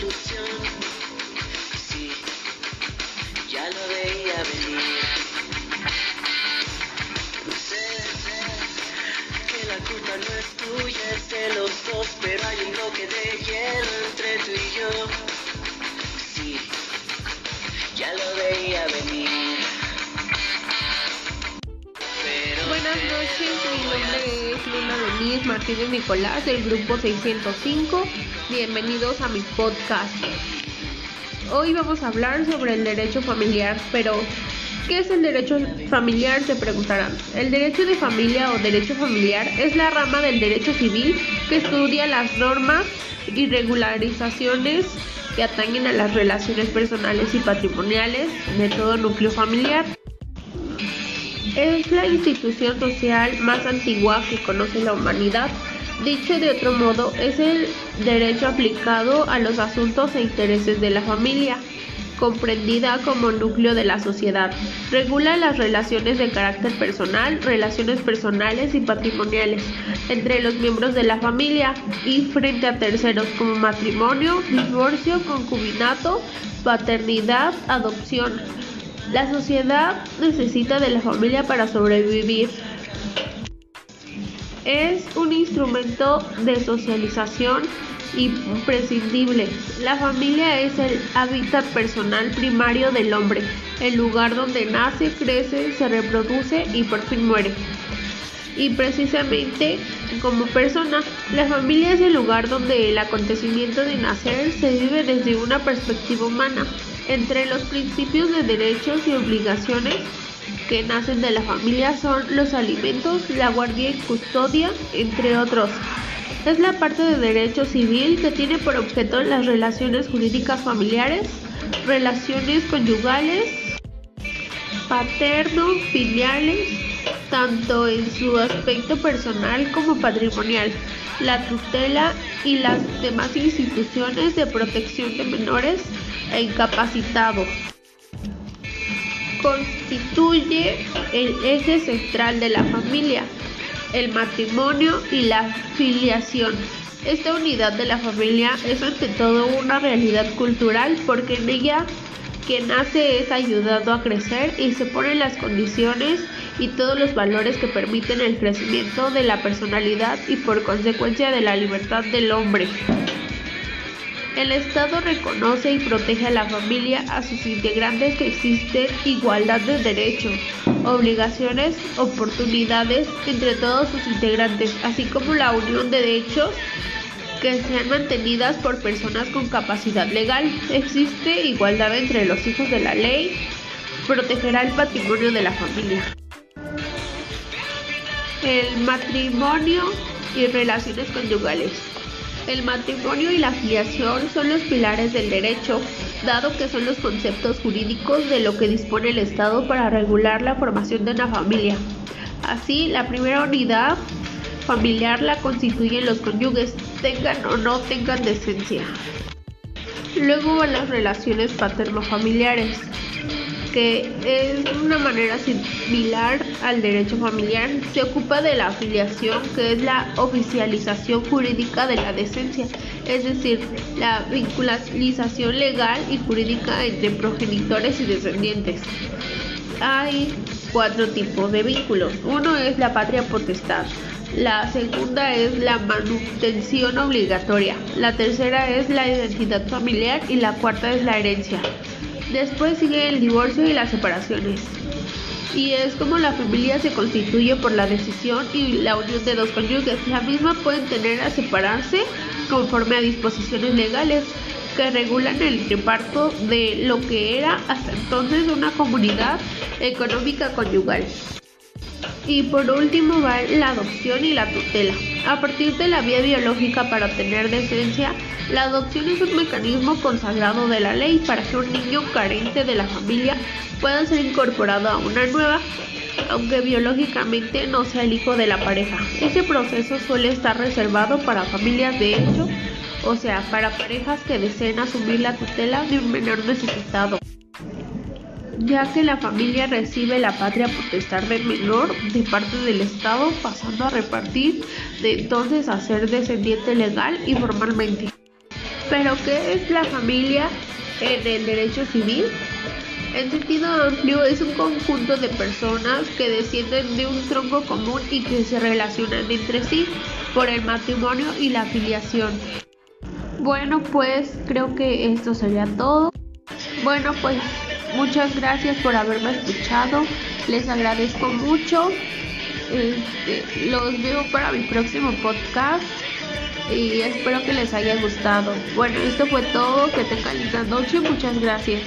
Sí, ya lo veía venir. Sé, sé que la culpa no es tuya, es de los dos, pero hay un bloque de hielo entre tú y yo. Sí, ya lo veía venir. Buenas noches, mi nombre es Luna Denise Martínez Nicolás del grupo 605 Bienvenidos a mi podcast. Hoy vamos a hablar sobre el derecho familiar, pero ¿qué es el derecho familiar? Se preguntarán. El derecho de familia o derecho familiar es la rama del derecho civil que estudia las normas y regularizaciones que atañen a las relaciones personales y patrimoniales de todo núcleo familiar. Es la institución social más antigua que conoce la humanidad. Dicho de otro modo, es el derecho aplicado a los asuntos e intereses de la familia, comprendida como núcleo de la sociedad. Regula las relaciones de carácter personal, relaciones personales y patrimoniales entre los miembros de la familia y frente a terceros como matrimonio, divorcio, concubinato, paternidad, adopción. La sociedad necesita de la familia para sobrevivir. Es un instrumento de socialización imprescindible. La familia es el hábitat personal primario del hombre, el lugar donde nace, crece, se reproduce y por fin muere. Y precisamente como persona, la familia es el lugar donde el acontecimiento de nacer se vive desde una perspectiva humana. Entre los principios de derechos y obligaciones que nacen de la familia son los alimentos, la guardia y custodia, entre otros. Es la parte de derecho civil que tiene por objeto las relaciones jurídicas familiares, relaciones conyugales, paterno-filiales, tanto en su aspecto personal como patrimonial, la tutela y las demás instituciones de protección de menores e incapacitados. Constituye el eje central de la familia, el matrimonio y la filiación. Esta unidad de la familia es ante todo una realidad cultural porque en ella quien nace es ayudado a crecer y se ponen las condiciones y todos los valores que permiten el crecimiento de la personalidad y por consecuencia de la libertad del hombre. El Estado reconoce y protege a la familia, a sus integrantes que existen igualdad de derechos, obligaciones, oportunidades entre todos sus integrantes, así como la unión de derechos que sean mantenidas por personas con capacidad legal. Existe igualdad entre los hijos de la ley, protegerá el patrimonio de la familia. El matrimonio y relaciones conyugales. El matrimonio y la filiación son los pilares del derecho, dado que son los conceptos jurídicos de lo que dispone el Estado para regular la formación de una familia. Así, la primera unidad familiar la constituyen los cónyuges, tengan o no tengan decencia. Luego van las relaciones paterno-familiares, que es una manera similar al derecho familiar. Se ocupa de la afiliación, que es la oficialización jurídica de la decencia, es decir, la vinculalización legal y jurídica entre progenitores y descendientes. Hay cuatro tipos de vínculos. Uno es la patria potestad. La segunda es la manutención obligatoria. La tercera es la identidad familiar y la cuarta es la herencia. Después sigue el divorcio y las separaciones. Y es como la familia se constituye por la decisión y la unión de dos cónyuges. La misma pueden tener a separarse conforme a disposiciones legales que regulan el reparto de lo que era hasta entonces una comunidad económica conyugal. Y por último va la adopción y la tutela. A partir de la vía biológica para obtener decencia, la adopción es un mecanismo consagrado de la ley para que un niño carente de la familia pueda ser incorporado a una nueva, aunque biológicamente no sea el hijo de la pareja. Ese proceso suele estar reservado para familias de hecho, o sea, para parejas que deseen asumir la tutela de un menor necesitado ya que la familia recibe la patria potestad del menor de parte del Estado, pasando a repartir de entonces a ser descendiente legal y formalmente. Pero ¿qué es la familia en el derecho civil? En sentido amplio es un conjunto de personas que descienden de un tronco común y que se relacionan entre sí. por el matrimonio y la afiliación. Bueno, pues creo que esto sería todo. Bueno, pues muchas gracias por haberme escuchado. Les agradezco mucho. Este, los veo para mi próximo podcast y espero que les haya gustado. Bueno, esto fue todo. Que tengan linda noche. Muchas gracias.